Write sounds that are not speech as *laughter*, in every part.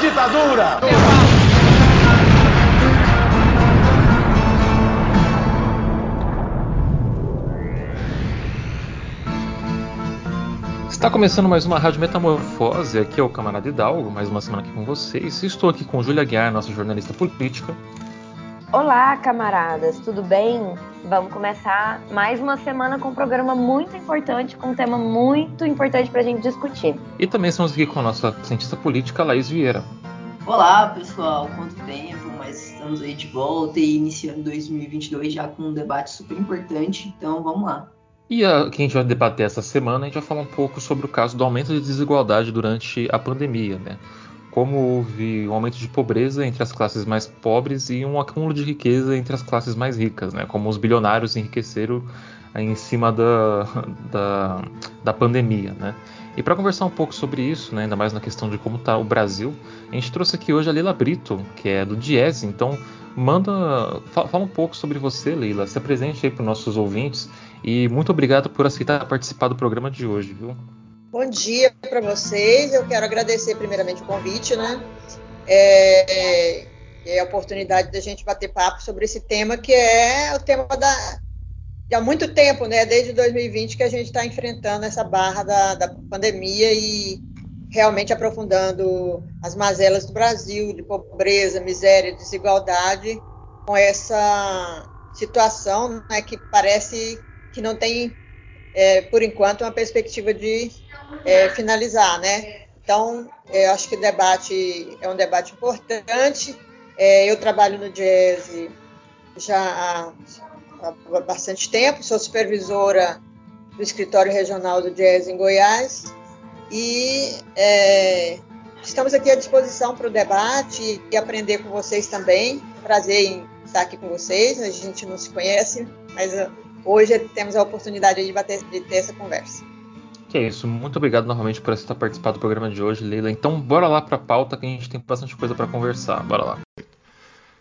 ditadura! Está começando mais uma Rádio Metamorfose, aqui é o Camarada Hidalgo, mais uma semana aqui com vocês. Estou aqui com Júlia Guiar, nossa jornalista política. Olá, camaradas, tudo bem? Vamos começar mais uma semana com um programa muito importante, com um tema muito importante para a gente discutir. E também estamos aqui com a nossa cientista política, Laís Vieira. Olá, pessoal, quanto tempo, mas estamos aí de volta e iniciando 2022 já com um debate super importante, então vamos lá. E o que a gente vai debater essa semana, a gente vai falar um pouco sobre o caso do aumento de desigualdade durante a pandemia, né? Como houve um aumento de pobreza entre as classes mais pobres e um acúmulo de riqueza entre as classes mais ricas, né? como os bilionários enriqueceram em cima da, da, da pandemia. Né? E para conversar um pouco sobre isso, né, ainda mais na questão de como está o Brasil, a gente trouxe aqui hoje a Leila Brito, que é do Diese. Então, manda, fala um pouco sobre você, Leila. Se apresente aí para os nossos ouvintes e muito obrigado por aceitar participar do programa de hoje, viu? Bom dia para vocês. Eu quero agradecer primeiramente o convite, né? É, é a oportunidade da gente bater papo sobre esse tema que é o tema da há muito tempo, né? Desde 2020 que a gente está enfrentando essa barra da, da pandemia e realmente aprofundando as mazelas do Brasil de pobreza, miséria, desigualdade, com essa situação, né? Que parece que não tem é, por enquanto, uma perspectiva de é, finalizar, né? Então, eu acho que o debate é um debate importante. É, eu trabalho no Jazz já há, há, bastante tempo, sou supervisora do escritório regional do Jazz em Goiás e é, estamos aqui à disposição para o debate e aprender com vocês também. Prazer em estar aqui com vocês. A gente não se conhece, mas hoje temos a oportunidade de, bater, de ter essa conversa. Que é isso, muito obrigado novamente por estar participando do programa de hoje, Leila. Então, bora lá para a pauta que a gente tem bastante coisa para conversar. Bora lá.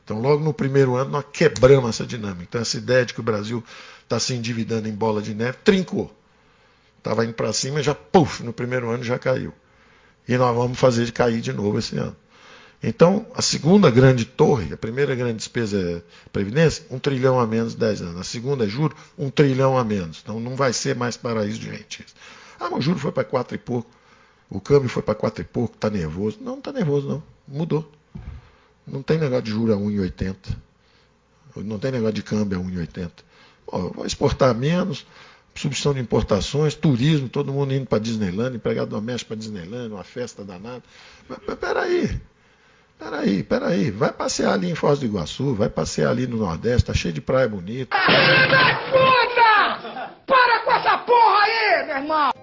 Então, logo no primeiro ano, nós quebramos essa dinâmica. Então, essa ideia de que o Brasil está se endividando em bola de neve, trincou. Estava indo para cima e já, puf, no primeiro ano já caiu. E nós vamos fazer de cair de novo esse ano. Então, a segunda grande torre, a primeira grande despesa é previdência, um trilhão a menos 10 anos. A segunda é juro, um trilhão a menos. Então, não vai ser mais paraíso de rentes. Ah, mas o juro foi para quatro e pouco. O câmbio foi para quatro e pouco, está nervoso. Não, não está nervoso, não. Mudou. Não tem negócio de juro a 1,80. Não tem negócio de câmbio a 1,80. Vai exportar menos, substituição de importações, turismo, todo mundo indo para Disneyland, empregado doméstico para Disneyland, uma festa danada. Mas peraí, Peraí, peraí, vai passear ali em Foz do Iguaçu, vai passear ali no Nordeste, tá cheio de praia bonita. Filho da puta! Para com essa porra aí, meu irmão!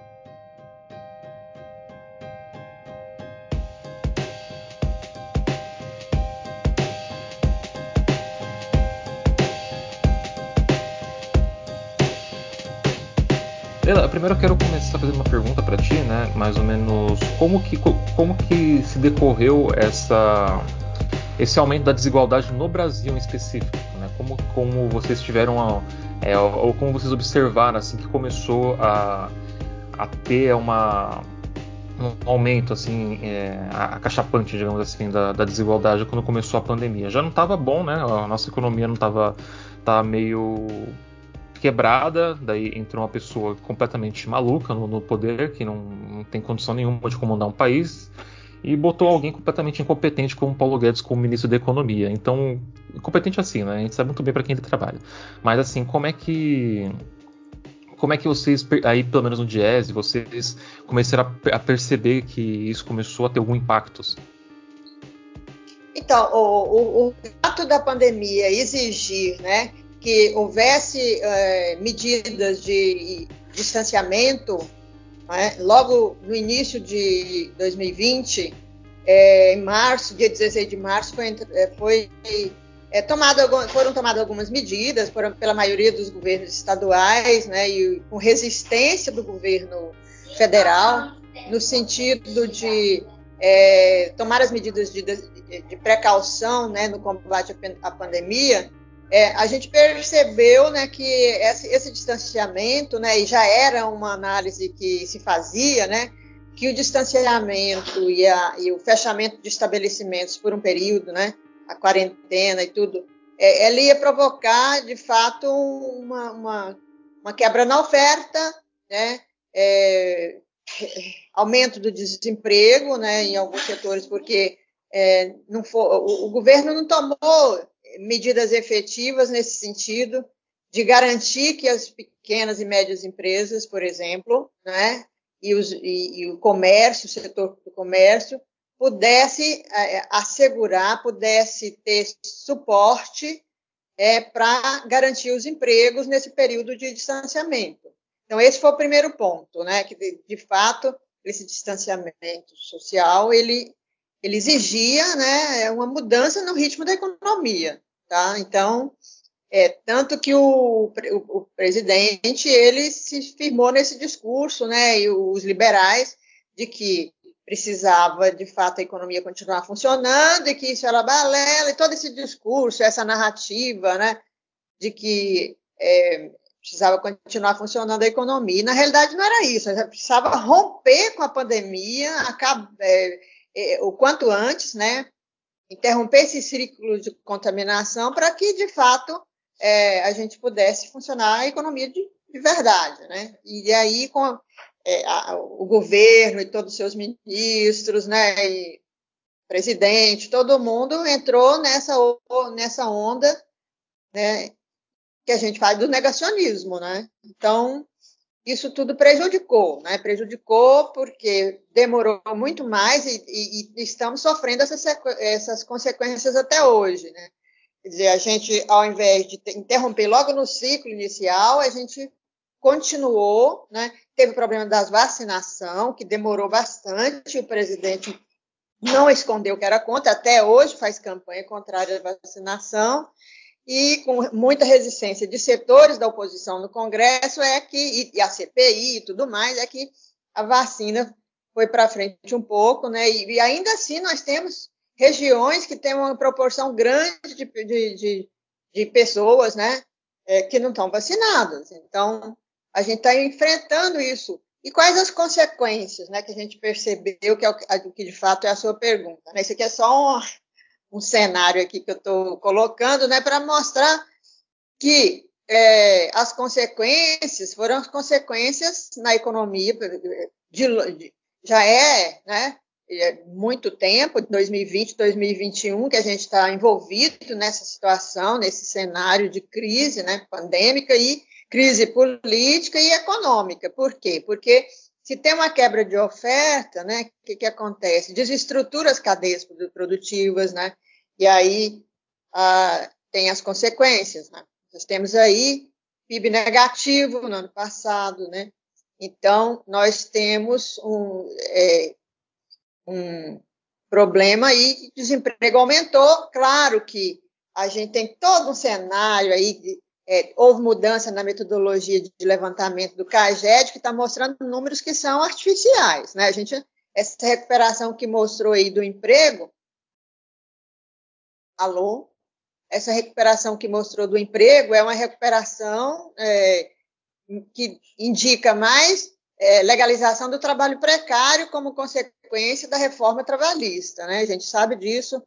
Primeiro eu quero começar fazendo uma pergunta para ti, né? Mais ou menos como que, como que se decorreu essa, esse aumento da desigualdade no Brasil em específico, né? Como, como vocês tiveram, a, é, ou como vocês observaram assim que começou a, a ter uma um aumento assim é, acachapante, digamos assim, da, da, desigualdade quando começou a pandemia. Já não estava bom, né? A nossa economia não estava tá meio quebrada, daí entrou uma pessoa completamente maluca no, no poder, que não, não, tem condição nenhuma de comandar um país, e botou alguém completamente incompetente como Paulo Guedes como ministro da Economia. Então, incompetente assim, né? A gente sabe muito bem para quem ele trabalha. Mas assim, como é que como é que vocês, aí pelo menos no Diese, vocês começaram a, perceber que isso começou a ter algum impacto? Então, o, o, o fato da pandemia exigir né, que houvesse é, medidas de distanciamento, né? logo no início de 2020, é, em março, dia 16 de março, foi, é, foi é, tomado, foram tomadas algumas medidas por, pela maioria dos governos estaduais, né, e com resistência do governo federal, no sentido de é, tomar as medidas de, de, de precaução né, no combate à pandemia, é, a gente percebeu né, que esse, esse, distanciamento, né, e já era uma análise que se fazia, né, que o distanciamento e, a, e, o fechamento de estabelecimentos por um período, né, a quarentena e tudo, é, ela ia provocar, de fato, uma, uma, uma quebra na oferta, né, é, aumento do desemprego né, em alguns setores, porque é, não for, o, o, governo não tomou medidas efetivas nesse sentido de garantir que as pequenas e médias empresas, por exemplo, né, e, os, e, e o comércio, o setor do comércio, pudesse é, assegurar, pudesse ter suporte é, para garantir os empregos nesse período de distanciamento. Então, esse foi o primeiro ponto, né? Que, de, de fato, esse distanciamento social, ele, ele exigia né, uma mudança no ritmo da economia, tá? Então, é, tanto que o, o, o, presidente, ele se firmou nesse discurso, né, e os liberais, de que precisava, de fato, a economia continuar funcionando e que isso era balela, e todo esse discurso, essa narrativa, né, de que é, precisava continuar funcionando a economia. E, na realidade, não era isso, precisava romper com a pandemia é, é, o quanto antes, né? interromper esse ciclo de contaminação para que, de fato, é, a gente pudesse funcionar a economia de, de verdade. Né? E aí, com é, a, o governo e todos os seus ministros, né, e presidente, todo mundo entrou nessa, nessa onda né, que a gente faz do negacionismo, né? Então, isso tudo prejudicou, né? Prejudicou porque demorou muito mais e, e, e estamos sofrendo essas, essas, consequências até hoje, né? Quer dizer, a gente, ao invés de interromper logo no ciclo inicial, a gente continuou, né? Teve o problema das vacinação, que demorou bastante, o presidente não escondeu que era contra, até hoje faz campanha contrária à vacinação, e com muita resistência de setores da oposição no Congresso é que e a CPI e tudo mais é que a vacina foi para frente um pouco, né? E, e, ainda assim nós temos regiões que têm uma proporção grande de, de, de, de pessoas, né? É, que não estão vacinadas. Então a gente está enfrentando isso. E quais as consequências, né? Que a gente percebeu que é o que de fato é a sua pergunta. Né? Isso aqui é só um, um cenário aqui que eu estou colocando, né, para mostrar que é, as consequências foram as consequências na economia, de, de, já é, né, é muito tempo, 2020, 2021, que a gente está envolvido nessa situação, nesse cenário de crise né, pandêmica e crise política e econômica. Por quê? Porque se tem uma quebra de oferta, né, o que, que acontece? Desestrutura as cadeias produtivas, né? E aí ah, tem as consequências, né? Nós temos aí PIB negativo no ano passado, né? Então, nós temos um, é, um problema aí, desemprego aumentou, claro que a gente tem todo um cenário aí, de, é, houve mudança na metodologia de levantamento do CAGED, que está mostrando números que são artificiais, né? A gente, essa recuperação que mostrou aí do emprego, alô, essa recuperação que mostrou do emprego é uma recuperação é, que indica mais é, legalização do trabalho precário como consequência da reforma trabalhista. Né? A gente sabe disso,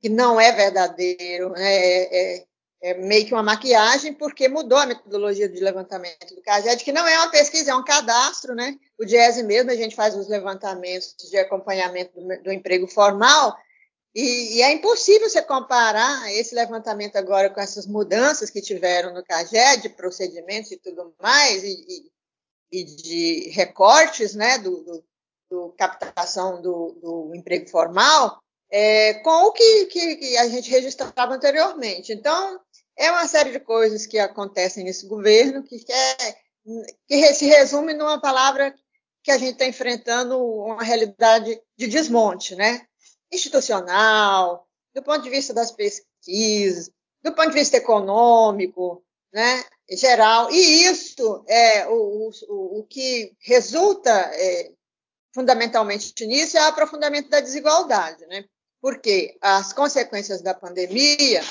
que não é verdadeiro, né? é, é, meio que uma maquiagem, porque mudou a metodologia de levantamento do CAGED, que não é uma pesquisa, é um cadastro. Né? O DIESE mesmo, a gente faz os levantamentos de acompanhamento do, do emprego formal, e, e, é impossível você comparar esse levantamento agora com essas mudanças que tiveram no CAGED, procedimentos e tudo mais, e, e, e de recortes né, do, do, do captação do, do, emprego formal, é, com o que, que, que, a gente registrava anteriormente. Então, é uma série de coisas que acontecem nesse governo que, quer, que se resume numa palavra que a gente está enfrentando uma realidade de desmonte, né? institucional, do ponto de vista das pesquisas, do ponto de vista econômico, né, geral. E isso é o, o, o que resulta é, fundamentalmente nisso é o aprofundamento da desigualdade, né? Porque as consequências da pandemia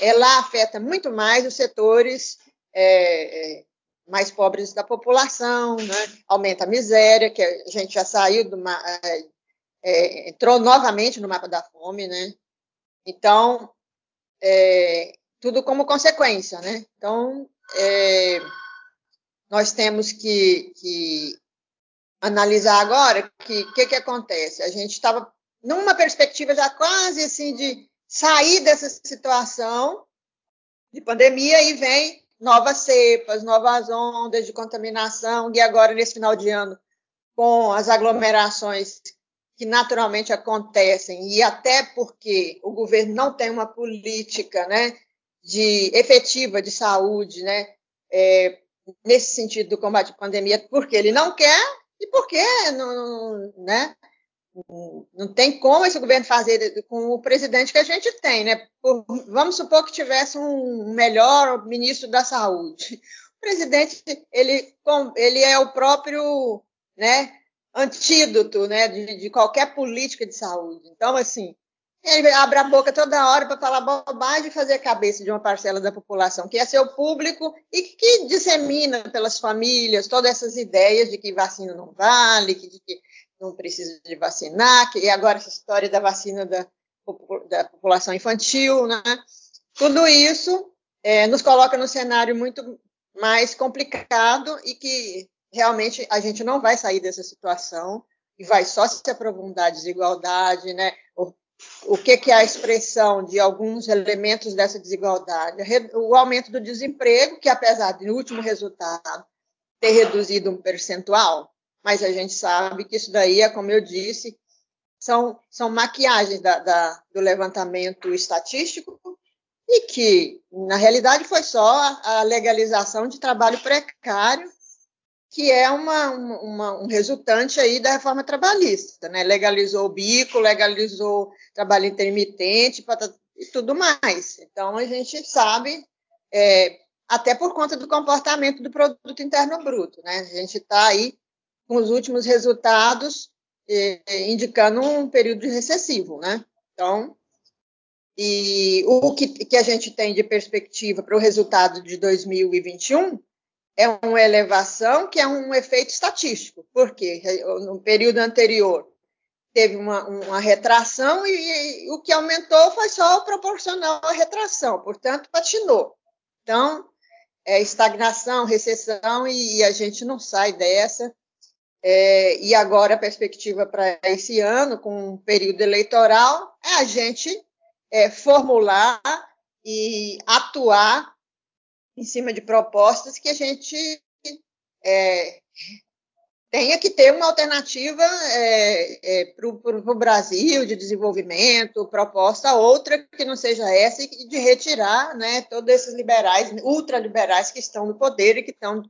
ela afeta muito mais os setores é, é mais pobres da população, né? aumenta a miséria, que a gente já saiu do é, é, entrou novamente no mapa da fome, né? Então, é, tudo como consequência, né? Então, é, nós temos que, que analisar agora que que, que acontece. A gente estava numa perspectiva já quase assim de sair dessa situação de pandemia e vem novas cepas, novas ondas de contaminação, e agora nesse final de ano, com as aglomerações que naturalmente acontecem, e até porque o governo não tem uma política né, de efetiva de saúde, né, é, nesse sentido do combate à pandemia, porque ele não quer e porque não, né, não tem como esse governo fazer com o presidente que a gente tem, né? Por, vamos supor que tivesse um melhor ministro da saúde. O presidente, ele, ele é o próprio, né, antídoto, né, de, de qualquer política de saúde. Então, assim, ele abre a boca toda hora para falar bobagem e fazer a cabeça de uma parcela da população, que é seu público e que dissemina pelas famílias todas essas ideias de que vacina não vale, que, de que não precisa de vacinar, que agora essa história da vacina da, da população infantil, né? Tudo isso é, nos coloca no cenário muito mais complicado e que realmente a gente não vai sair dessa situação e vai só se aprofundar a desigualdade, né? O, o que, que é a expressão de alguns elementos dessa desigualdade? O aumento do desemprego, que apesar do último resultado ter reduzido um percentual, mas a gente sabe que isso daí é, como eu disse, são, são maquiagens da, da, do levantamento estatístico e que, na realidade, foi só a legalização de trabalho precário, que é uma, uma, um resultante aí da reforma trabalhista, né? Legalizou o bico, legalizou trabalho intermitente e tudo mais. Então, a gente sabe, é, até por conta do comportamento do produto interno bruto, né? A gente está aí com os últimos resultados eh, indicando um período recessivo, né? Então, e o que, que a gente tem de perspectiva para o resultado de 2021 é uma elevação que é um efeito estatístico, porque no período anterior teve uma, uma retração e, e, o que aumentou foi só proporcional à retração, portanto, patinou. Então, é estagnação, recessão e, e a gente não sai dessa. É, e agora a perspectiva para esse ano, com um período eleitoral, é a gente é, formular e atuar em cima de propostas que a gente é, tenha que ter uma alternativa é, é, para o Brasil de desenvolvimento, proposta outra que não seja essa e de retirar né, todos esses liberais, ultraliberais que estão no poder e que estão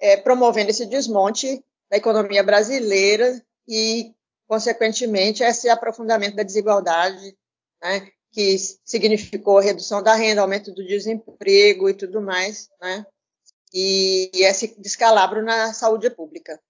é, promovendo esse desmonte da economia brasileira e, consequentemente, esse aprofundamento da desigualdade, né, que significou a redução da renda, aumento do desemprego e tudo mais, né, e, e esse descalabro na saúde pública.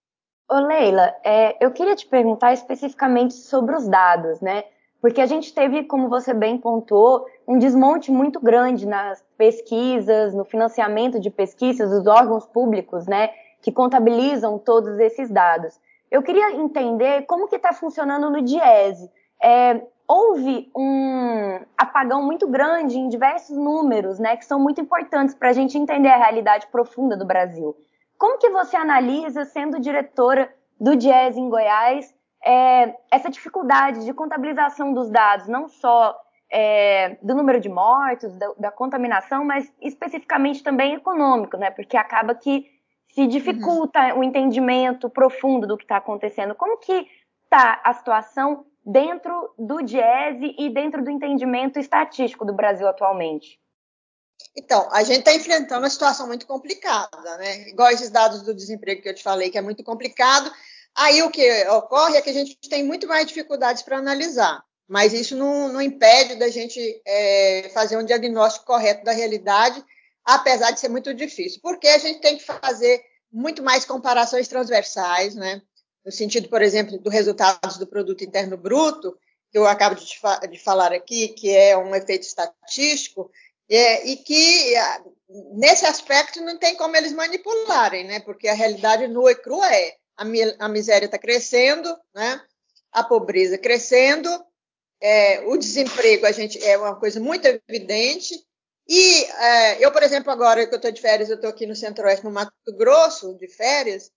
Ô Leila, é, eu queria te perguntar especificamente sobre os dados, né? Porque a gente teve, como você bem pontuou, um desmonte muito grande nas pesquisas, no financiamento de pesquisas dos órgãos públicos, né? Que contabilizam todos esses dados. Eu queria entender como que está funcionando no Diese. É, houve um apagão muito grande em diversos números, né, que são muito importantes para a gente entender a realidade profunda do Brasil. Como que você analisa, sendo diretora do Diese em Goiás, é, essa dificuldade de contabilização dos dados, não só é, do número de mortos, da, da, contaminação, mas especificamente também econômico, né? Porque acaba que se dificulta uhum. o entendimento profundo do que está acontecendo. Como que está a situação dentro do DIESE e dentro do entendimento estatístico do Brasil atualmente? Então, a gente está enfrentando uma situação muito complicada, né? Igual esses dados do desemprego que eu te falei, que é muito complicado. Aí o que ocorre é que a gente tem muito mais dificuldades para analisar, mas isso não, não impede da gente é, fazer um diagnóstico correto da realidade, apesar de ser muito difícil, porque a gente tem que fazer muito mais comparações transversais, né? no sentido, por exemplo, dos resultados do produto interno bruto, que eu acabo de, de falar aqui, que é um efeito estatístico, é, e que nesse aspecto não tem como eles manipularem, né? Porque a realidade nua e crua é a, a miséria está crescendo, né? A pobreza crescendo, é, o desemprego a gente é uma coisa muito evidente. E é, eu, por exemplo, agora que eu estou de férias, eu estou aqui no Centro-Oeste, no Mato Grosso, de férias,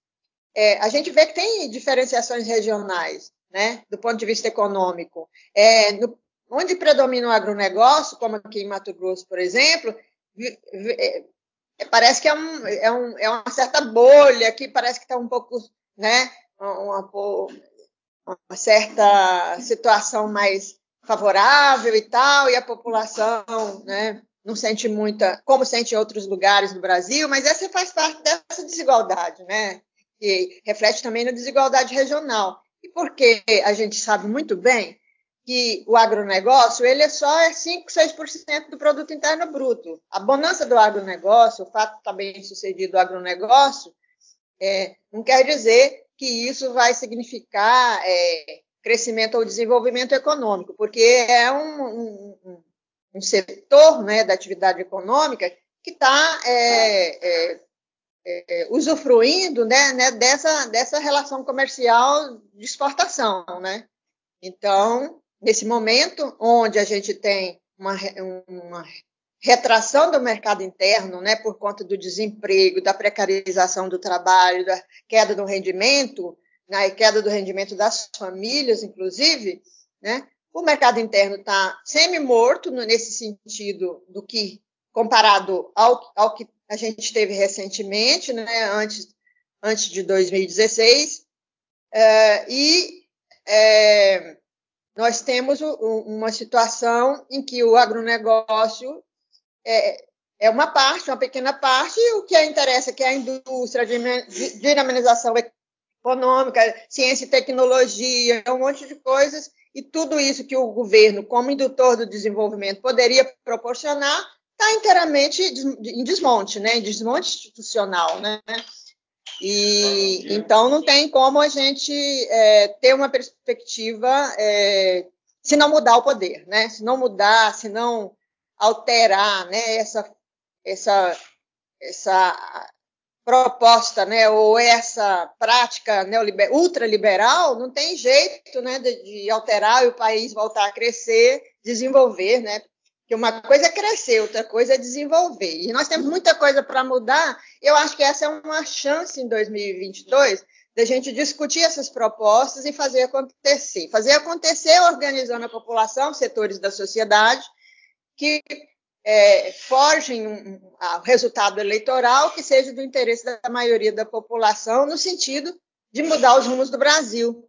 é, a gente vê que tem diferenciações regionais, né? Do ponto de vista econômico. É, no, onde predomina o agronegócio, como aqui em Mato Grosso, por exemplo, é, parece que é, um, é, um, é, uma certa bolha que parece que está um pouco, né, uma, uma, certa situação mais favorável e tal, e a população, né, não sente muita, como sente em outros lugares do Brasil, mas essa faz parte dessa desigualdade, né, que reflete também na desigualdade regional. E porque a gente sabe muito bem que o agronegócio ele é só é 5, 6% do produto interno bruto. A bonança do agronegócio, o fato de estar bem sucedido o agronegócio, é, não quer dizer que isso vai significar é, crescimento ou desenvolvimento econômico, porque é um, um, um setor né, da atividade econômica que está é, é, é, usufruindo né, né, dessa, dessa relação comercial de exportação. Né? Então, nesse momento onde a gente tem uma, uma retração do mercado interno, né, por conta do desemprego, da precarização do trabalho, da queda do rendimento, né, e queda do rendimento das famílias, inclusive, né, o mercado interno está semi-morto nesse sentido do que comparado ao, ao que a gente teve recentemente, né, antes, antes de 2016, é, e é, nós temos uma situação em que o agronegócio é, é uma parte, uma pequena parte, e o que interessa que é a indústria, a dinamização econômica, ciência e tecnologia, um monte de coisas, e tudo isso que o governo, como indutor do desenvolvimento, poderia proporcionar, está inteiramente em desmonte, né? em desmonte institucional. Né? E então não tem como a gente é, ter uma perspectiva é, se não mudar o poder, né? Se não mudar, se não alterar, né? Essa essa essa proposta, né? Ou essa prática ultraliberal, não tem jeito, né? De, de alterar e o país voltar a crescer, desenvolver, né? que uma coisa é crescer, outra coisa é desenvolver. E nós temos muita coisa para mudar. Eu acho que essa é uma chance em 2022 da gente discutir essas propostas e fazer acontecer. Fazer acontecer organizando a população, setores da sociedade, que é, forgem um, resultado eleitoral que seja do interesse da maioria da população, no sentido de mudar os rumos do Brasil.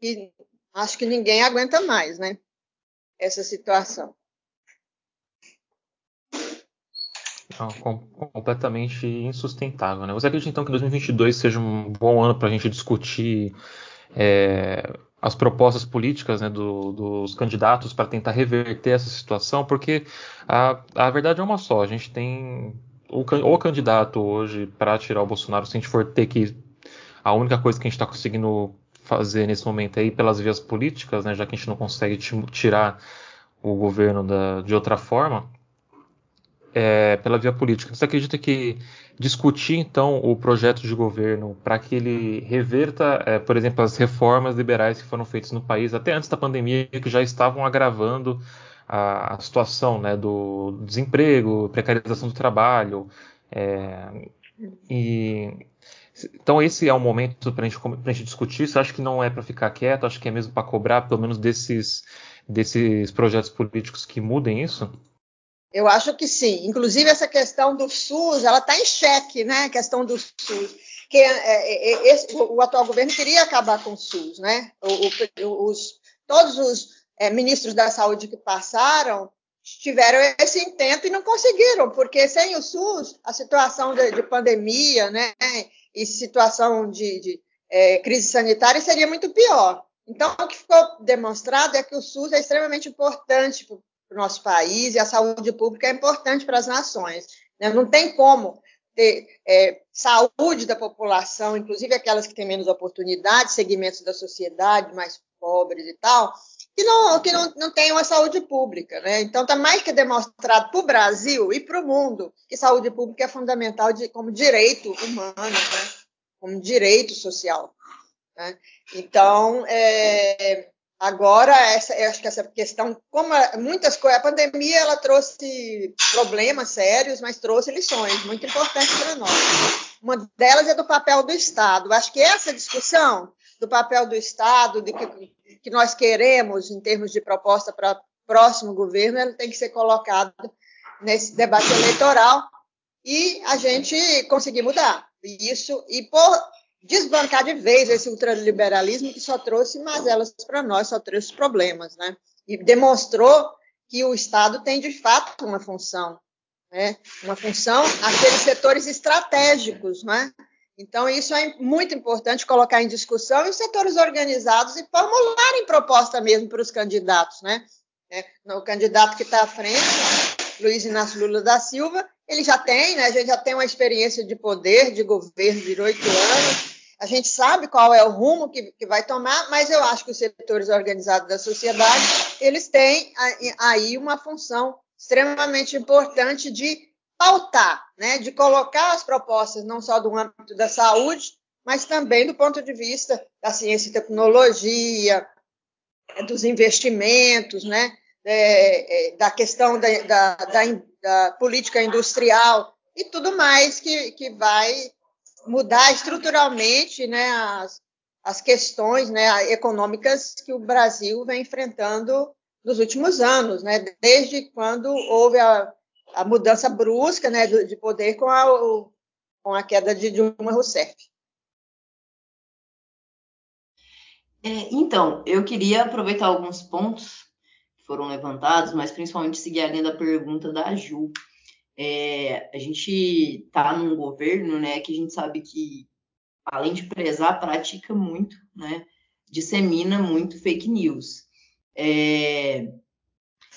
E acho que ninguém aguenta mais, né? Essa situação. Não, com, completamente insustentável. Né? Você acredita então que 2022 seja um bom ano para a gente discutir é, as propostas políticas né, do, dos candidatos para tentar reverter essa situação? Porque a, a verdade é uma só: a gente tem o, o candidato hoje para tirar o Bolsonaro, se a gente for ter que. A única coisa que a gente está conseguindo fazer nesse momento é ir pelas vias políticas, né, já que a gente não consegue tirar o governo da, de outra forma é, pela via política. Você acredita que discutir então o projeto de governo para que ele reverta, é, por exemplo, as reformas liberais que foram feitas no país até antes da pandemia, que já estavam agravando a, a situação né, do desemprego, precarização do trabalho, é, e então esse é o momento para a gente discutir. Você acha que não é para ficar quieto? Acho que é mesmo para cobrar, pelo menos desses desses projetos políticos que mudem isso? Eu acho que sim. Inclusive, essa questão do SUS, ela está em xeque, né? A questão do SUS. Que é, é, é, esse, o, atual governo queria acabar com o SUS, né? O, o, os, todos os é, ministros da saúde que passaram tiveram esse intento e não conseguiram, porque sem o SUS, a situação de, de pandemia, né? E situação de, de é, crise sanitária seria muito pior. Então, o que ficou demonstrado é que o SUS é extremamente importante para o nosso país e a saúde pública é importante para as nações. Né? Não tem como ter é, saúde da população, inclusive aquelas que têm menos oportunidades, segmentos da sociedade mais pobres e tal, que não, que não, não tem uma saúde pública. Né? Então, está mais que demonstrado para o Brasil e para o mundo que saúde pública é fundamental de, como direito humano, né? como direito social. Né? Então, é, agora, essa, eu acho que essa questão, como muitas coisas, a pandemia ela trouxe problemas sérios, mas trouxe lições muito importantes para nós. Uma delas é do papel do Estado. Acho que essa discussão do papel do Estado, de que, que nós queremos em termos de proposta para o próximo governo, ela tem que ser colocada nesse debate eleitoral e a gente conseguir mudar isso e por desbancar de vez esse ultraliberalismo que só trouxe mazelas para nós, só trouxe problemas, né? E demonstrou que o Estado tem de fato uma função, né? Uma função aqueles setores estratégicos, né? Então, isso é muito importante colocar em discussão e os setores organizados e formularem proposta mesmo para os candidatos. Né? É, o candidato que está à frente, Luiz Inácio Lula da Silva, ele já tem, né? a gente já tem uma experiência de poder, de governo de oito anos, a gente sabe qual é o rumo que, que, vai tomar, mas eu acho que os setores organizados da sociedade, eles têm aí uma função extremamente importante de pautar, né, de colocar as propostas não só do âmbito da saúde, mas também do ponto de vista da ciência e tecnologia, dos investimentos, né, é, é, da questão da, da, da, da, política industrial e tudo mais que, que vai mudar estruturalmente né, as, as questões né, econômicas que o Brasil vem enfrentando nos últimos anos, né, desde quando houve a a mudança brusca né, de poder com a, com a queda de Dilma Rousseff. É, então, eu queria aproveitar alguns pontos que foram levantados, mas principalmente seguir a linha da pergunta da Ju. É, a gente está num governo né, que a gente sabe que, além de prezar, pratica muito, né, dissemina muito fake news. É,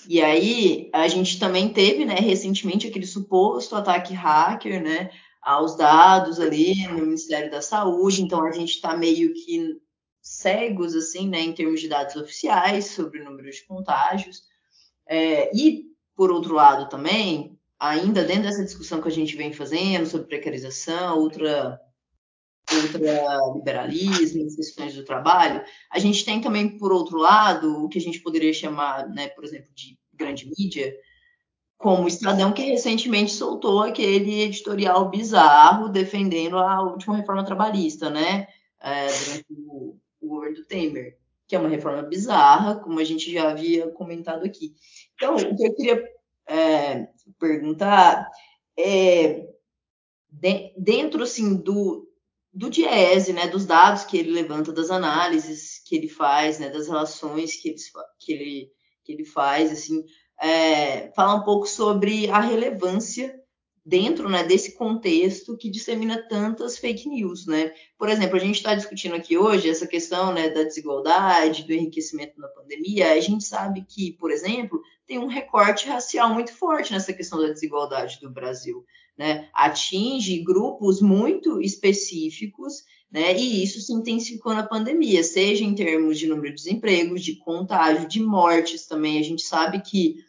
e aí a gente também teve, né, recentemente aquele suposto ataque hacker, né, aos dados ali no Ministério da Saúde. Então a gente está meio que cegos assim, né, em termos de dados oficiais sobre o número de contágios. É, e por outro lado também, ainda dentro dessa discussão que a gente vem fazendo sobre precarização, ultra liberalismo, questões do trabalho, a gente tem também, por outro lado, o que a gente poderia chamar, né, por exemplo, de grande mídia, como o Estadão, que recentemente soltou aquele editorial bizarro defendendo a última reforma trabalhista, né, é, durante o, o governo do Temer, que é uma reforma bizarra, como a gente já havia comentado aqui. Então, o que eu queria é, perguntar é, de, dentro, assim, do, do Diese, né, dos dados que ele levanta, das análises que ele faz, né, das relações que ele, que ele, que ele faz, assim, é, falar um pouco sobre a relevância dentro né, desse contexto que dissemina tantas fake news, né? Por exemplo, a gente está discutindo aqui hoje essa questão né, da desigualdade, do enriquecimento na pandemia. A gente sabe que, por exemplo, tem um recorte racial muito forte nessa questão da desigualdade do Brasil né, atinge grupos muito específicos, né, e isso se intensificou na pandemia, seja em termos de número de desempregos, de contágio, de mortes também. A gente sabe que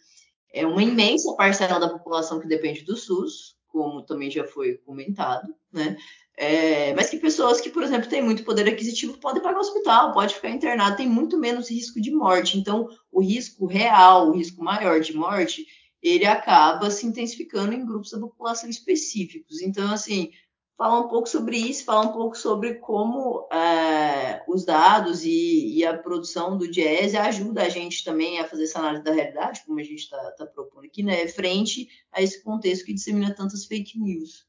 é uma imensa parcela da população que depende do SUS, como também já foi comentado, né? É, mas que pessoas que, por exemplo, têm muito poder aquisitivo podem pagar o hospital, pode ficar internado, tem muito menos risco de morte. Então, o risco real, o risco maior de morte, ele acaba se intensificando em grupos da população específicos. Então, assim, falar um pouco sobre isso, falar um pouco sobre como é, os dados e, e, a produção do Diese ajuda a gente também a fazer essa análise da realidade, como a gente está tá propondo aqui, né, frente a esse contexto que dissemina tantas fake news.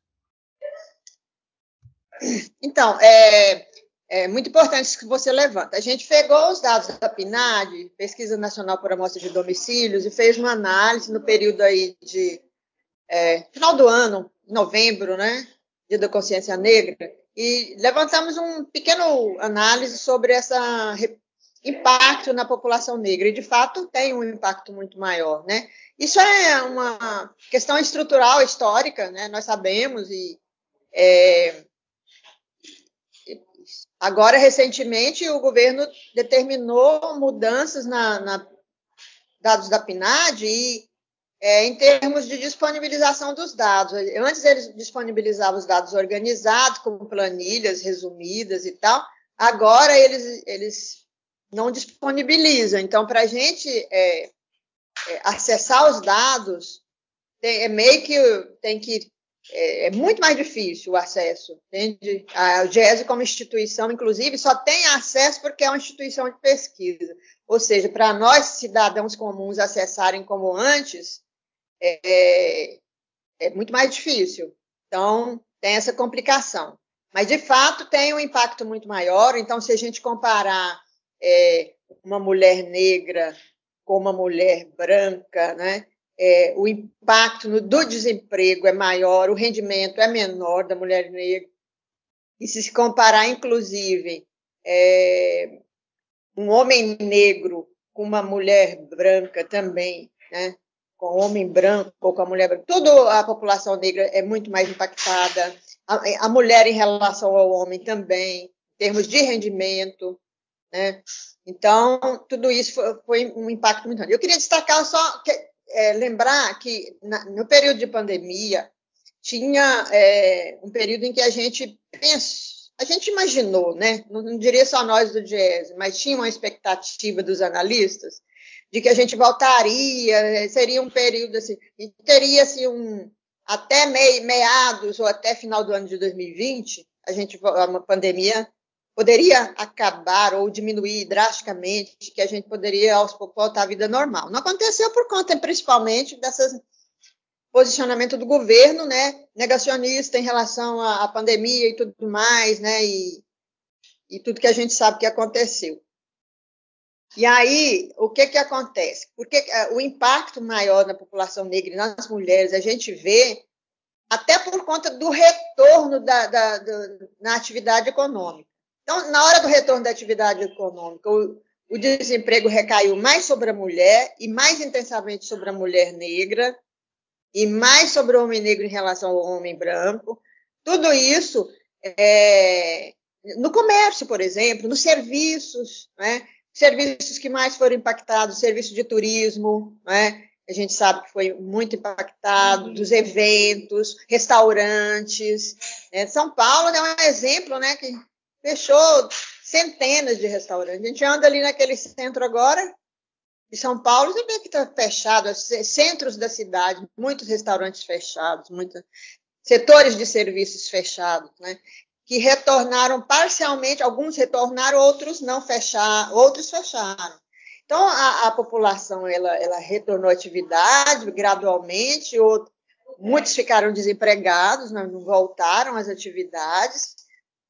Então, é, é muito importante isso que você levanta. A gente pegou os dados da PNAD, Pesquisa Nacional por Amostra de Domicílios, e fez uma análise no período aí de é, final do ano, novembro, né, Dia da Consciência Negra, e levantamos um pequeno análise sobre esse impacto na população negra, e de fato tem um impacto muito maior, né? Isso é uma questão estrutural, histórica, né? Nós sabemos, e é. Agora, recentemente, o governo determinou mudanças na, na dados da PNAD e é, em termos de disponibilização dos dados. Antes eles disponibilizavam os dados organizados, como planilhas resumidas e tal. Agora eles, eles não disponibilizam. Então, para a gente é, é, acessar os dados, tem, é meio que tem que é, é, muito mais difícil o acesso. Entende? A GES, como instituição, inclusive, só tem acesso porque é uma instituição de pesquisa. Ou seja, para nós, cidadãos comuns, acessarem como antes, é, é muito mais difícil. Então, tem essa complicação. Mas, de fato, tem um impacto muito maior. Então, se a gente comparar é, uma mulher negra com uma mulher branca, né? é, o impacto no, do desemprego é maior, o rendimento é menor da mulher negra. E se se comparar, inclusive, é, um homem negro com uma mulher branca também, né? Com o homem branco ou com a mulher branca, toda a população negra é muito mais impactada, a, a mulher em relação ao homem também, em termos de rendimento, né? Então, tudo isso foi, foi um impacto muito grande. Eu queria destacar só que é, lembrar que na, no período de pandemia tinha é, um período em que a gente pensou, a gente imaginou, né? Não, não diria só nós do GES, mas tinha uma expectativa dos analistas de que a gente voltaria, seria um período assim, teria assim um até meados ou até final do ano de 2020, a gente uma pandemia poderia acabar ou diminuir drasticamente, que a gente poderia aos poucos voltar à vida normal. Não aconteceu por conta, principalmente, desses posicionamento do governo, né, negacionista em relação à pandemia e tudo mais, né, e, e tudo que a gente sabe que aconteceu. E aí, o que que acontece? Porque uh, o impacto maior na população negra e nas mulheres, a gente vê até por conta do retorno da, da, da na atividade econômica. Então, na hora do retorno da atividade econômica, o, o desemprego recaiu mais sobre a mulher e mais intensamente sobre a mulher negra e mais sobre o homem negro em relação ao homem branco. Tudo isso é, no comércio, por exemplo, nos serviços, né? Serviços que mais foram impactados, serviço de turismo, né? a gente sabe que foi muito impactado, dos eventos, restaurantes. Né? São Paulo é um exemplo, né, que fechou centenas de restaurantes. A gente anda ali naquele centro agora, de São Paulo, você vê que está fechado, centros da cidade, muitos restaurantes fechados, muitos setores de serviços fechados, né? Que retornaram parcialmente, alguns retornaram, outros não fecharam, outros fecharam. Então, a, a população ela, ela retornou à atividade gradualmente, outros, muitos ficaram desempregados, não, não voltaram às atividades,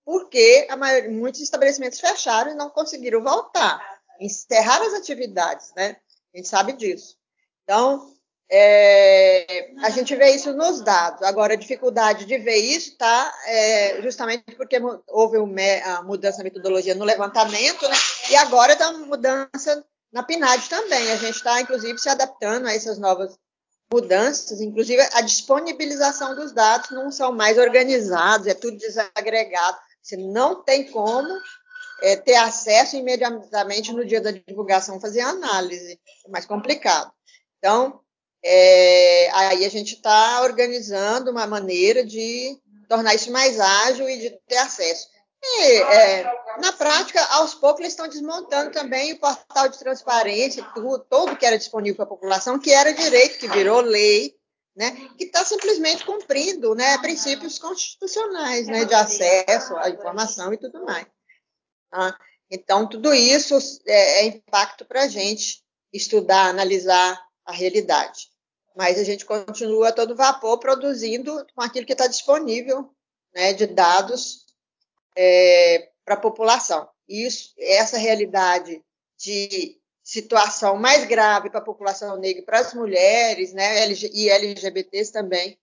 porque maioria, muitos estabelecimentos fecharam e não conseguiram voltar, encerrar as atividades, né? A gente sabe disso. Então, é, a gente vê isso nos dados. Agora, a dificuldade de ver isso está é, justamente porque houve a mudança na metodologia no levantamento, né? E agora está mudança na PNAD também. A gente está, inclusive, se adaptando a essas novas mudanças, inclusive a disponibilização dos dados não são mais organizados, é tudo desagregado. Você não tem como é, ter acesso imediatamente no dia da divulgação, fazer análise. É mais complicado. Então, é, aí a gente está organizando uma maneira de tornar isso mais ágil e de ter acesso. E, é, na prática, aos poucos, eles estão desmontando também o portal de transparência, tudo, todo que era disponível para a população, que era direito, que virou lei, né, que está simplesmente cumprindo né, princípios constitucionais né, de acesso à informação e tudo mais. Tá? Então, tudo isso é, é impacto para a gente estudar, analisar a realidade. Mas a gente continua todo vapor produzindo com aquilo que está disponível né, de dados é, para a população. Isso, essa realidade de situação mais grave para a população negra, para as mulheres, né, e LGBTs também,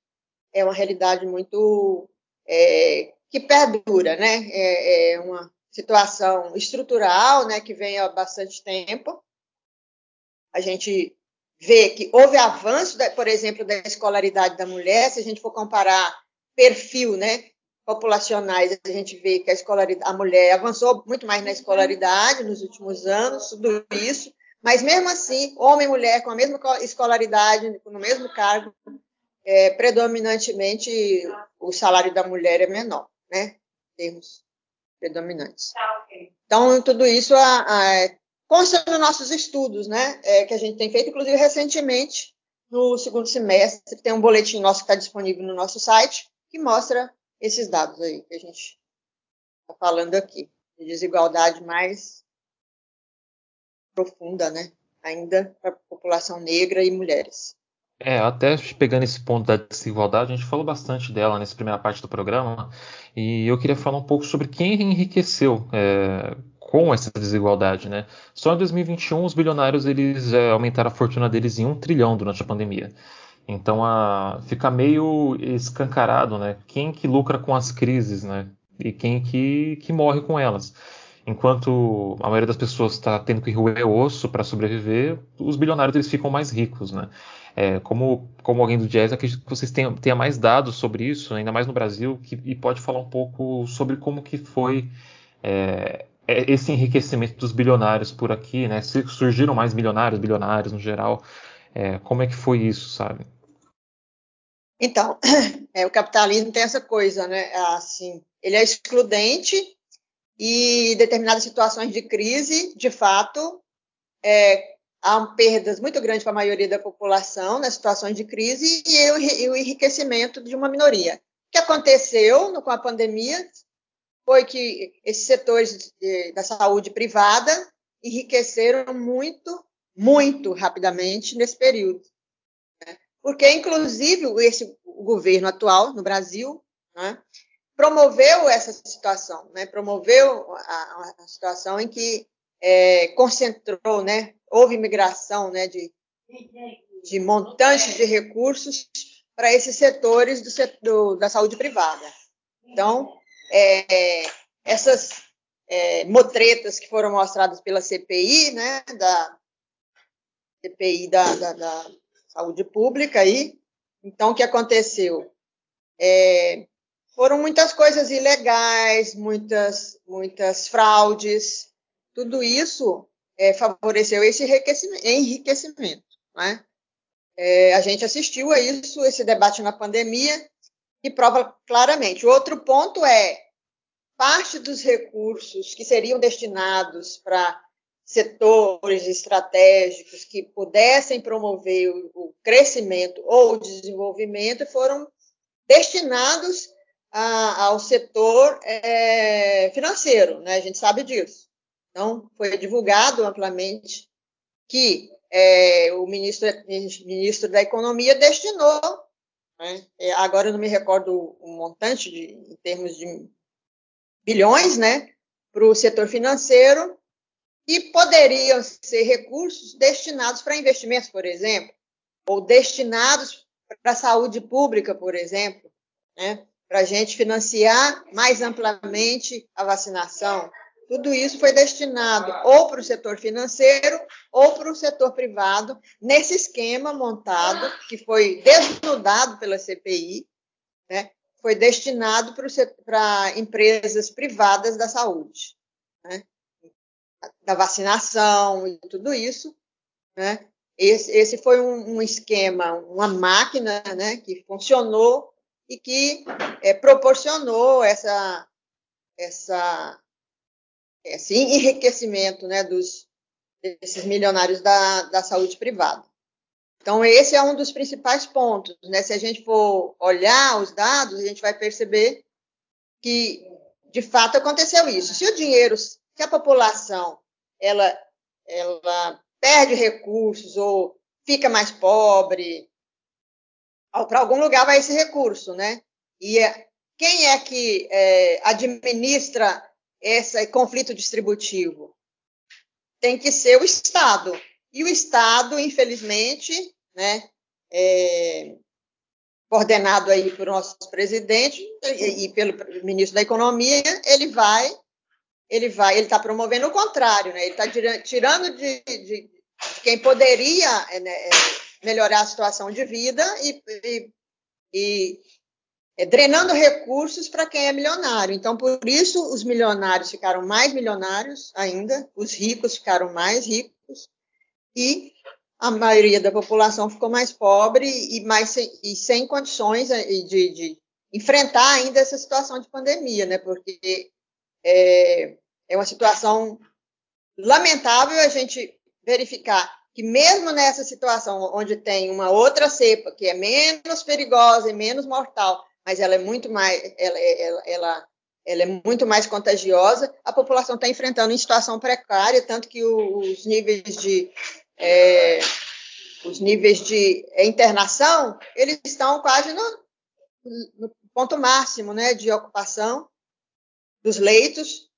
é uma realidade muito é, que perdura, né? É, é, uma situação estrutural, né, que vem há bastante tempo. A gente vê que houve avanço, por exemplo, da escolaridade da mulher, se a gente for comparar perfil, né? populacionais, a gente vê que a, escolaridade, a mulher avançou muito mais na escolaridade nos últimos anos, tudo isso, mas mesmo assim, homem e mulher com a mesma escolaridade, no mesmo cargo, é, predominantemente o salário da mulher é menor, né? Termos predominantes. Então, tudo isso a, a, consta nos nossos estudos, né? É, que a gente tem feito, inclusive recentemente, no segundo semestre, tem um boletim nosso que está disponível no nosso site, que mostra esses dados aí que a gente está falando aqui, de desigualdade mais profunda, né? Ainda para a população negra e mulheres. É, até pegando esse ponto da desigualdade, a gente falou bastante dela nessa primeira parte do programa, e eu queria falar um pouco sobre quem enriqueceu é, com essa desigualdade, né? Só em 2021 os bilionários eles é, aumentaram a fortuna deles em um trilhão durante a pandemia. Então a, fica meio escancarado, né? Quem que lucra com as crises, né? E quem que, que morre com elas. Enquanto a maioria das pessoas está tendo que roer osso para sobreviver, os bilionários eles ficam mais ricos, né? É, como, como alguém do jazz, acredito que vocês tenham, tenham mais dados sobre isso, ainda mais no Brasil, que, e pode falar um pouco sobre como que foi é, esse enriquecimento dos bilionários por aqui, né? Surgiram mais milionários, bilionários no geral. É, como é que foi isso, sabe? Então, *clears throat* é, o capitalismo tem essa coisa, né? Assim, ele é excludente e determinadas situações de crise, de fato, é, há perdas muito grandes para a maioria da população nas situações de crise e o enriquecimento de uma minoria. O que aconteceu com a pandemia foi que esses setores de, da saúde privada enriqueceram muito, muito rapidamente nesse período. Né? Porque, inclusive, esse, o governo atual no Brasil né, promoveu essa situação, né, promoveu a, a situação em que é, concentrou, né, houve migração né, de, de montantes de recursos para esses setores do, da saúde privada. Então, é, essas é, motretas que foram mostradas pela CPI, né, da CPI da, da, da saúde pública aí, então o que aconteceu? É, foram muitas coisas ilegais, muitas, muitas fraudes, tudo isso é, favoreceu esse enriquecimento. Né? É, a gente assistiu a isso, esse debate na pandemia, que prova claramente. O outro ponto é parte dos recursos que seriam destinados para setores estratégicos que pudessem promover o, crescimento ou o desenvolvimento foram destinados a, ao setor é, financeiro, né? A gente sabe disso. Então, foi divulgado amplamente que é, o ministro, ministro da Economia destinou né? É, agora eu não me recordo o montante de, em termos de bilhões, né, para o setor financeiro e poderiam ser recursos destinados para investimentos, por exemplo, ou destinados para a saúde pública, por exemplo, né, para a gente financiar mais amplamente a vacinação, tudo isso foi destinado ou para o setor financeiro ou para o setor privado, nesse esquema montado, que foi desnudado pela CPI, né? foi destinado para empresas privadas da saúde, né? da vacinação e tudo isso. Né? Esse, esse foi um, um, esquema, uma máquina né, que funcionou e que é, proporcionou essa, essa esse enriquecimento né, dos, desses milionários da, da saúde privada. Então, esse é um dos principais pontos. Né? Se a gente for olhar os dados, a gente vai perceber que, de fato, aconteceu isso. Se o dinheiro, se a população ela, ela perde recursos ou fica mais pobre, para algum lugar vai esse recurso, né? E é, quem é que é, administra esse conflito distributivo? Tem que ser o Estado. E o Estado, infelizmente, né, é, coordenado aí por nosso presidente e, e pelo ministro da Economia, ele vai, ele vai, ele está promovendo o contrário, né? Ele está tirando de, de, quem poderia né, é, melhorar a situação de vida e, e, e é, drenando recursos para quem é milionário. Então, por isso, os milionários ficaram mais milionários ainda, os ricos ficaram mais ricos, e a maioria da população ficou mais pobre e, mais sem, e sem condições eh, de, de, enfrentar ainda essa situação de pandemia, né? Porque é, é uma situação lamentável a gente verificar que mesmo nessa situação onde tem uma outra cepa que é menos perigosa e menos mortal, mas ela é muito mais, ela, ela, ela, ela é muito mais contagiosa, a população está enfrentando em situação precária, tanto que os níveis de é, os níveis de internação, eles estão quase no, no ponto máximo né, de ocupação dos leitos,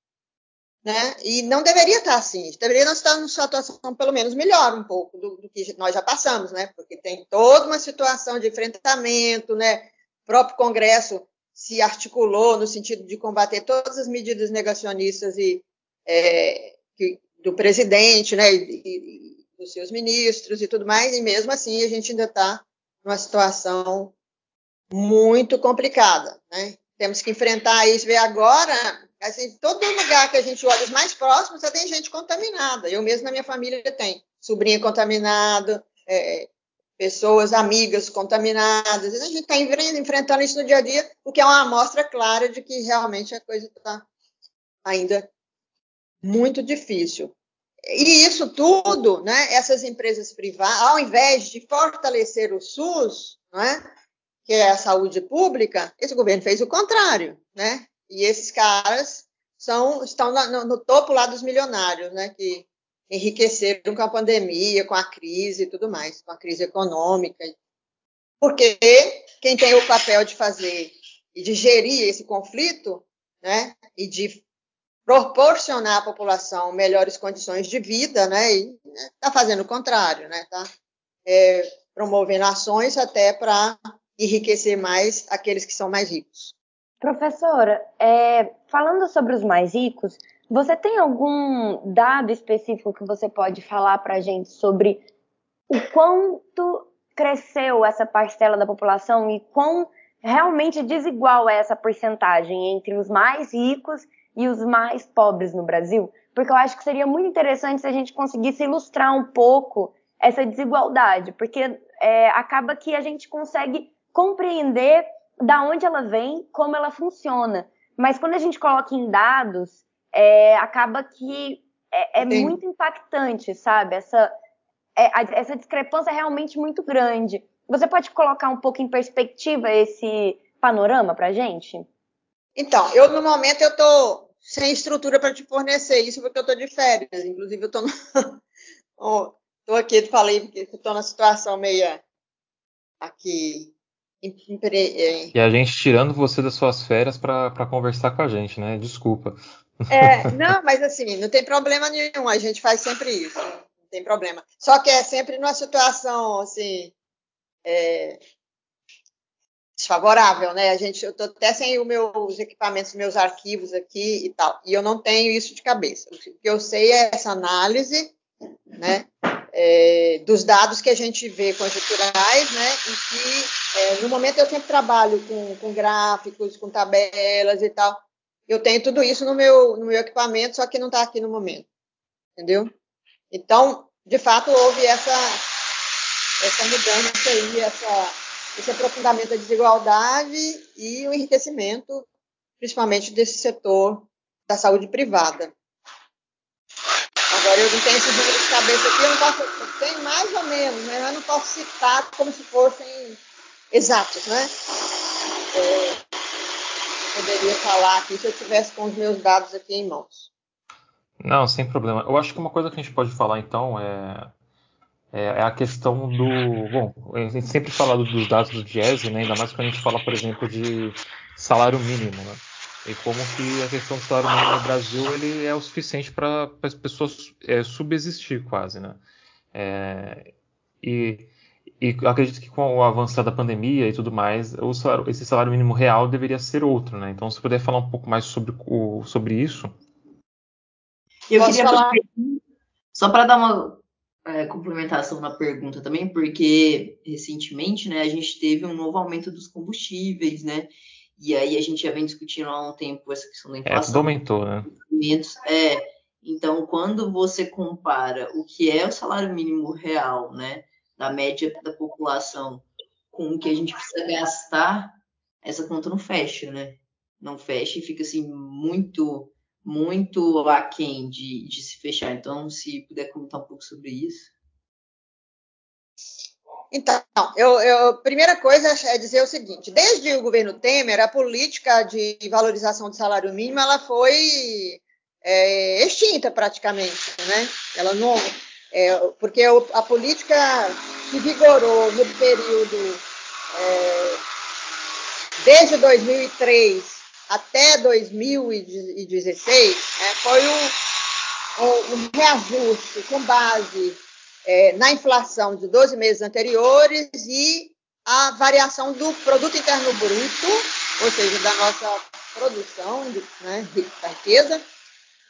né? E não deveria estar assim. Deveria estar numa situação pelo menos melhor um pouco do, do, que nós já passamos, né? Porque tem toda uma situação de enfrentamento, né? Próprio Congresso se articulou no sentido de combater todas as medidas negacionistas e é, que, do presidente, né? E, e, dos seus ministros e tudo mais, e mesmo assim a gente ainda está numa situação muito complicada, né? Temos que enfrentar isso, ver agora, assim, todo lugar que a gente olha, os mais próximos, já tem gente contaminada. Eu mesmo na minha família tem sobrinha contaminada, é, pessoas, amigas contaminadas. A gente está enfrentando isso no dia a dia, o que é uma amostra clara de que realmente a coisa está ainda muito difícil. E isso tudo, né, essas empresas privadas, ao invés de fortalecer o SUS, né, que é a saúde pública, esse governo fez o contrário, né? E esses caras são, estão no, no topo lá dos milionários, né, que enriqueceram com a pandemia, com a crise e tudo mais, com a crise econômica. Porque quem tem o papel de fazer e de gerir esse conflito, né, e de proporcionar à população melhores condições de vida, né? Está né, fazendo o contrário, né? Está é, promovendo ações até para enriquecer mais aqueles que são mais ricos. Professora, é, falando sobre os mais ricos, você tem algum dado específico que você pode falar para a gente sobre o quanto cresceu essa parcela da população e quão realmente desigual é essa porcentagem entre os mais ricos e os mais pobres no Brasil? Porque eu acho que seria muito interessante se a gente conseguisse ilustrar um pouco essa desigualdade, porque é, acaba que a gente consegue compreender da onde ela vem, como ela funciona. Mas quando a gente coloca em dados, é, acaba que é, é muito impactante, sabe? Essa, é, essa discrepância é realmente muito grande. Você pode colocar um pouco em perspectiva esse panorama para gente? Então, eu no momento eu tô sem estrutura para te fornecer isso porque eu tô de férias. Inclusive eu tô, no... *laughs* oh, tô aqui, falei porque eu tô na situação meia aqui. E a gente tirando você das suas férias para conversar com a gente, né? Desculpa. É, não, mas assim, não tem problema nenhum, a gente faz sempre isso, não tem problema. Só que é sempre numa situação, assim, é, desfavorável, né? A gente, eu tô até sem os meus equipamentos, meus arquivos aqui e tal, e eu não tenho isso de cabeça. O que eu sei é essa análise, né? É, dos dados que a gente vê conjecturais, né? E que é, no momento eu sempre trabalho com, com gráficos, com tabelas e tal. Eu tenho tudo isso no meu, no meu equipamento, só que não está aqui no momento, entendeu? Então, de fato, houve essa essa mudança aí, essa esse aprofundamento da desigualdade e o enriquecimento, principalmente desse setor da saúde privada. Agora, eu não tenho esse número de cabeça aqui, eu não posso, eu tenho mais ou menos, mas eu não posso citar como se fossem exatos, né? É, poderia falar aqui se eu tivesse com os meus dados aqui em mãos. Não, sem problema. Eu acho que uma coisa que a gente pode falar então é é, é, a questão do. Bom, a gente sempre fala dos dados do jazz, né? ainda mais quando a gente fala, por exemplo, de salário mínimo. Né? E como que a questão do salário mínimo no Brasil ele é o suficiente para as pessoas é, subsistir quase. Né? É, e, e acredito que com o avanço da pandemia e tudo mais, salário, esse salário mínimo real deveria ser outro. Né? Então, se puder falar um pouco mais sobre, o, sobre isso. Eu Posso queria falar, só para dar uma é, complementação na pergunta também, porque recentemente, né, a gente teve um novo aumento dos combustíveis, né? E aí a gente já vem discutindo há um tempo essa questão da É, inflação. tudo aumentou, né? É, então, quando você compara o que é o salário mínimo real, né, da média da população, com o que a gente precisa gastar, essa conta não fecha, né? Não fecha e fica assim muito, muito aquém de, de se fechar. Então, se puder comentar um pouco sobre isso. Então, eu, eu, primeira coisa é dizer o seguinte: desde o governo Temer, a política de valorização do salário mínimo ela foi é, extinta praticamente, né? Ela não, é, porque a política que vigorou no período é, desde 2003 até 2016 né, foi um, um, reajuste com base é, na inflação de 12 meses anteriores e a variação do produto interno bruto, ou seja, da nossa produção né, riqueza,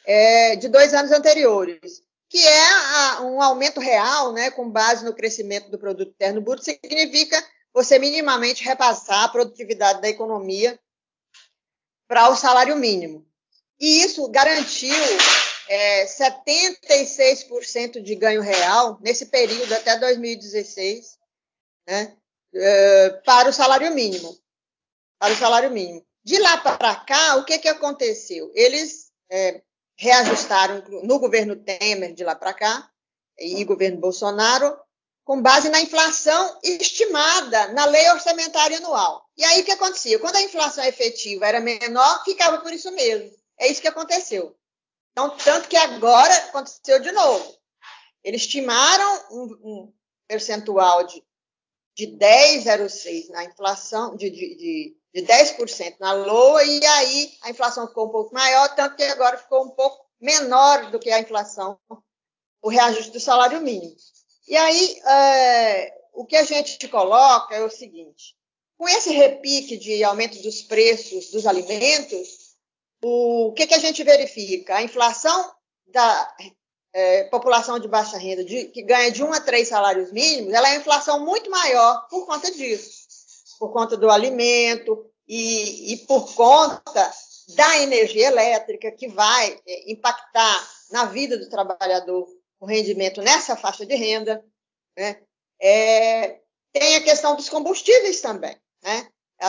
é, de dois anos anteriores, que é a, um aumento real, né, com base no crescimento do produto interno bruto, significa você minimamente repassar a produtividade da economia para o salário mínimo. E isso garantiu é, 76% de ganho real nesse período até 2016, né, é, para o salário mínimo. Para o salário mínimo. De lá para cá, o que, que aconteceu? Eles é, reajustaram no governo Temer de lá para cá e governo Bolsonaro com base na inflação estimada na lei orçamentária anual. E aí o que acontecia? Quando a inflação efetiva era menor, ficava por isso mesmo. É isso que aconteceu. Então, tanto que agora aconteceu de novo. Eles estimaram um, um percentual de, de 10,06 na inflação, de, de, de, de 10% na LOA, e aí a inflação ficou um pouco maior, tanto que agora ficou um pouco menor do que a inflação, o reajuste do salário mínimo. E aí, é, o que a gente coloca é o seguinte: com esse repique de aumento dos preços dos alimentos, o que, que a gente verifica? A inflação da é, população de baixa renda, de, que ganha de um a três salários mínimos, ela é inflação muito maior por conta disso, por conta do alimento e, e por conta da energia elétrica, que vai é, impactar na vida do trabalhador o rendimento nessa faixa de renda. Né? É, tem a questão dos combustíveis também. Né?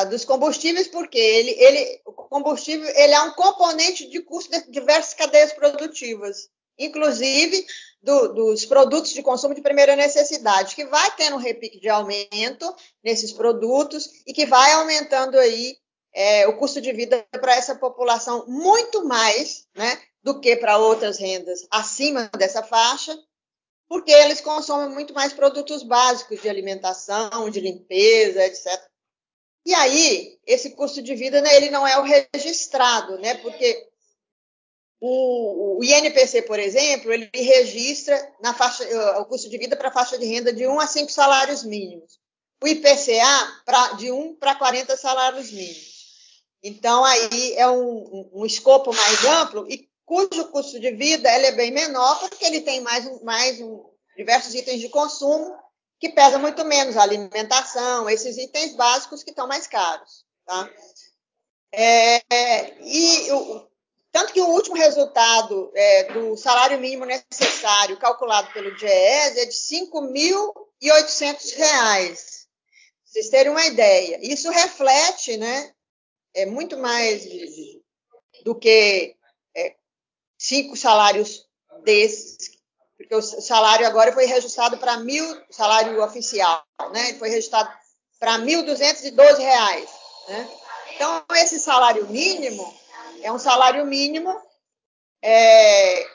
Dos combustíveis, porque ele, ele, o combustível ele é um componente de custo de diversas cadeias produtivas, inclusive do, dos produtos de consumo de primeira necessidade, que vai tendo um repique de aumento nesses produtos e que vai aumentando aí é, o custo de vida para essa população muito mais né, do que para outras rendas acima dessa faixa, porque eles consomem muito mais produtos básicos de alimentação, de limpeza, etc. E aí, esse custo de vida, né, ele não é o registrado, né, porque o, o INPC, por exemplo, ele registra faixa, o custo de vida para a faixa de renda de 1 a 5 salários mínimos. O IPCA pra, de 1 para 40 salários mínimos. Então, aí é um, um, um escopo mais amplo e cujo custo de vida é bem menor, porque ele tem mais, mais um, diversos itens de consumo que pesam muito menos, alimentação, esses itens básicos que estão mais caros. Tá? É, e o, tanto que o último resultado é, do salário mínimo necessário calculado pelo DIEES é de R$ 5.800. Vocês terem uma ideia. Isso reflete né, é muito mais do que é, cinco salários desses, porque o salário agora foi reajustado para mil, salário oficial, né? Foi reajustado para R$ 1.212. Né? Então, esse salário mínimo é um salário mínimo é, é,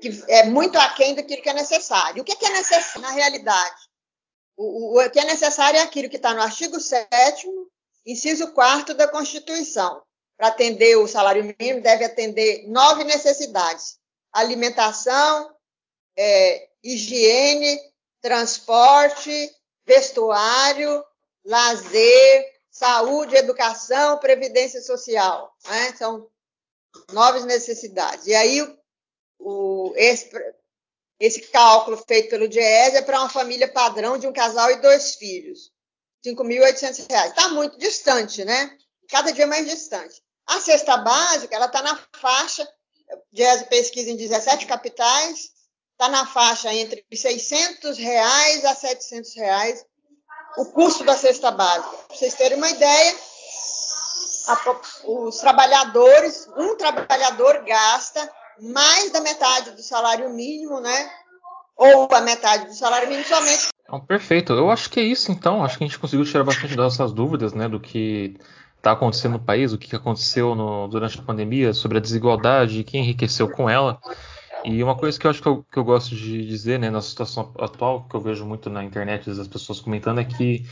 que é muito aquém daquilo que é necessário. O que é, necessário na realidade? O, o, o que é necessário é aquilo que está no artigo 7 inciso 4 da Constituição. Para atender o salário mínimo, deve atender nove necessidades: alimentação, é, higiene, transporte, vestuário, lazer, saúde, educação, previdência social. Né? São nove necessidades. E aí, o, esse, Esse cálculo feito pelo DIES é para uma família padrão de um casal e dois filhos. R$ 5.800. Está muito distante, né? Cada dia mais distante. A cesta básica, ela está na faixa, DIES pesquisa em 17 capitais, está na faixa entre 600 reais a 700 reais o custo da cesta básica. Para vocês terem uma ideia, a, os trabalhadores, um trabalhador gasta mais da metade do salário mínimo, né? Ou a metade do salário mínimo somente. Então, perfeito. Eu acho que é isso, então. Acho que a gente conseguiu tirar bastante dessas dúvidas, né? Do que está acontecendo no país, o que aconteceu no, durante a pandemia, sobre a desigualdade, quem enriqueceu com ela. E uma coisa que eu acho que eu, que eu gosto de dizer, né, na situação atual, que eu vejo muito na internet as pessoas comentando, é que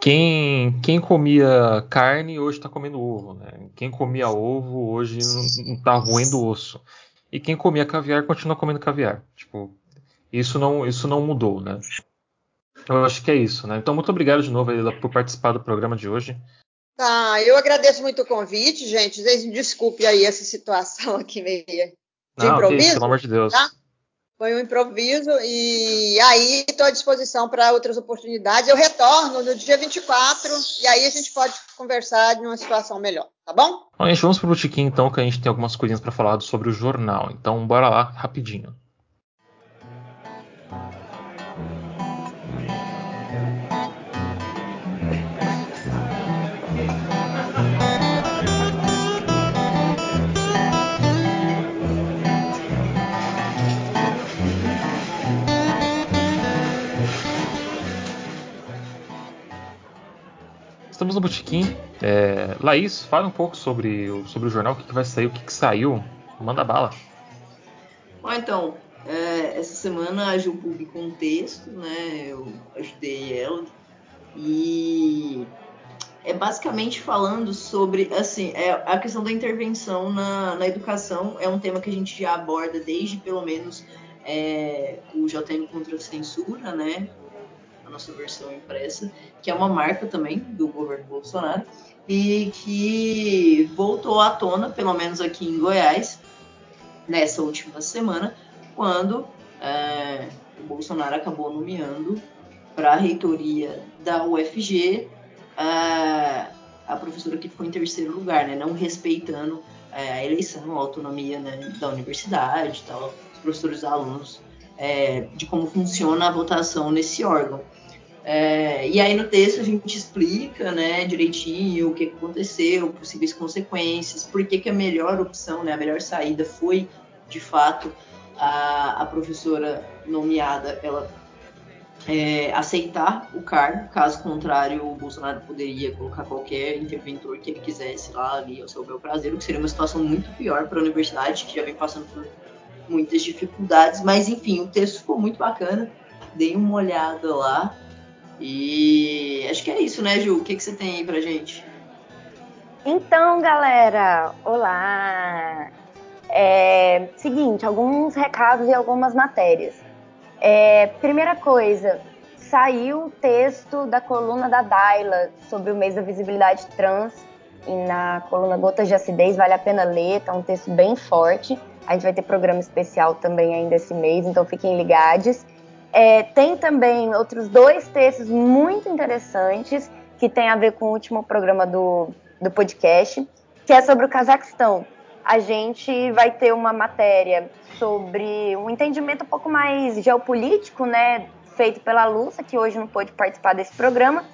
quem, quem comia carne hoje está comendo ovo, né? Quem comia ovo hoje não está roendo osso. E quem comia caviar continua comendo caviar. Tipo, isso não, isso não mudou, né? Eu acho que é isso, né? Então, muito obrigado de novo por participar do programa de hoje. Tá, eu agradeço muito o convite, gente. Desculpe aí essa situação *laughs* aqui meio de Não, improviso. Okay, pelo amor de Deus. Tá? Foi um improviso e aí estou à disposição para outras oportunidades. Eu retorno no dia 24 e aí a gente pode conversar de uma situação melhor, tá bom? Bom, gente, vamos para o então, que a gente tem algumas coisinhas para falar sobre o jornal. Então, bora lá, rapidinho. Estamos no Botequim. É, Laís, fala um pouco sobre o, sobre o jornal, o que, que vai sair, o que, que saiu. Manda bala. Bom, então, é, essa semana a Ju publicou um texto, né? Eu ajudei ela. E é basicamente falando sobre, assim, é, a questão da intervenção na, na educação é um tema que a gente já aborda desde, pelo menos, é, o JM contra a censura, né? Nossa versão impressa, que é uma marca também do governo Bolsonaro, e que voltou à tona, pelo menos aqui em Goiás, nessa última semana, quando é, o Bolsonaro acabou nomeando para a reitoria da UFG a, a professora que ficou em terceiro lugar, né, não respeitando é, a eleição, a autonomia né, da universidade, tal, os professores alunos, é, de como funciona a votação nesse órgão. É, e aí no texto a gente explica né, direitinho o que aconteceu, possíveis consequências, por que, que a melhor opção, né, a melhor saída foi, de fato, a, a professora nomeada ela é, aceitar o cargo, caso contrário, o Bolsonaro poderia colocar qualquer interventor que ele quisesse lá ali ao seu bel prazer, o que seria uma situação muito pior para a universidade, que já vem passando por muitas dificuldades, mas enfim, o texto ficou muito bacana, dei uma olhada lá. E acho que é isso, né, Ju? O que, que você tem aí pra gente? Então, galera, olá! É, seguinte, alguns recados e algumas matérias. É, primeira coisa, saiu o texto da coluna da Daila sobre o mês da visibilidade trans e na coluna Gotas de Acidez, vale a pena ler, tá um texto bem forte. A gente vai ter programa especial também ainda esse mês, então fiquem ligados. É, tem também outros dois textos muito interessantes que tem a ver com o último programa do, do podcast, que é sobre o Cazaquistão. A gente vai ter uma matéria sobre um entendimento um pouco mais geopolítico, né, feito pela Lúcia, que hoje não pôde participar desse programa,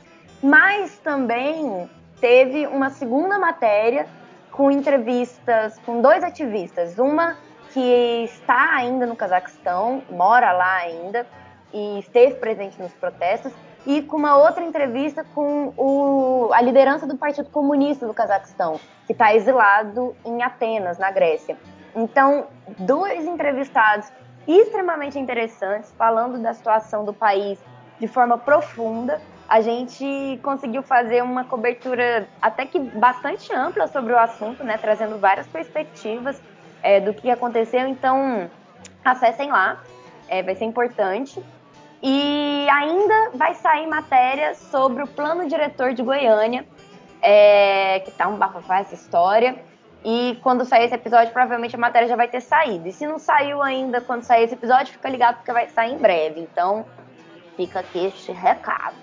mas também teve uma segunda matéria com entrevistas com dois ativistas, uma que está ainda no Cazaquistão, mora lá ainda, e esteve presente nos protestos, e com uma outra entrevista com o, a liderança do Partido Comunista do Cazaquistão, que está exilado em Atenas, na Grécia. Então, dois entrevistados extremamente interessantes, falando da situação do país de forma profunda. A gente conseguiu fazer uma cobertura até que bastante ampla sobre o assunto, né, trazendo várias perspectivas é, do que aconteceu. Então, acessem lá, é, vai ser importante. E ainda vai sair matéria sobre o plano diretor de Goiânia, é, que tá um bafafá essa história. E quando sair esse episódio, provavelmente a matéria já vai ter saído. E se não saiu ainda quando sair esse episódio, fica ligado porque vai sair em breve. Então, fica aqui este recado.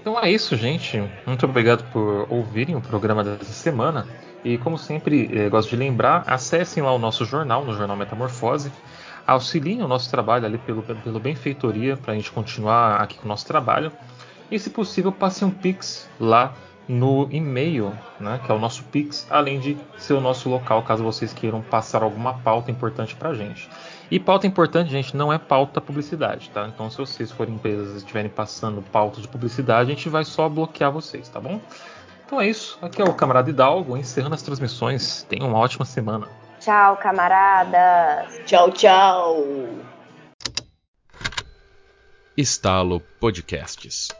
Então é isso, gente. Muito obrigado por ouvirem o programa dessa semana. E como sempre, eh, gosto de lembrar, acessem lá o nosso jornal, no Jornal Metamorfose. Auxiliem o nosso trabalho ali pelo, pelo Benfeitoria, para a gente continuar aqui com o nosso trabalho. E se possível, passem um Pix lá no e-mail, né, que é o nosso Pix, além de ser o nosso local, caso vocês queiram passar alguma pauta importante para a gente. E pauta importante, gente, não é pauta publicidade, tá? Então, se vocês forem empresas e estiverem passando pauta de publicidade, a gente vai só bloquear vocês, tá bom? Então é isso. Aqui é o camarada Hidalgo, encerrando as transmissões. Tenham uma ótima semana. Tchau, camaradas. Tchau, tchau. Estalo Podcasts.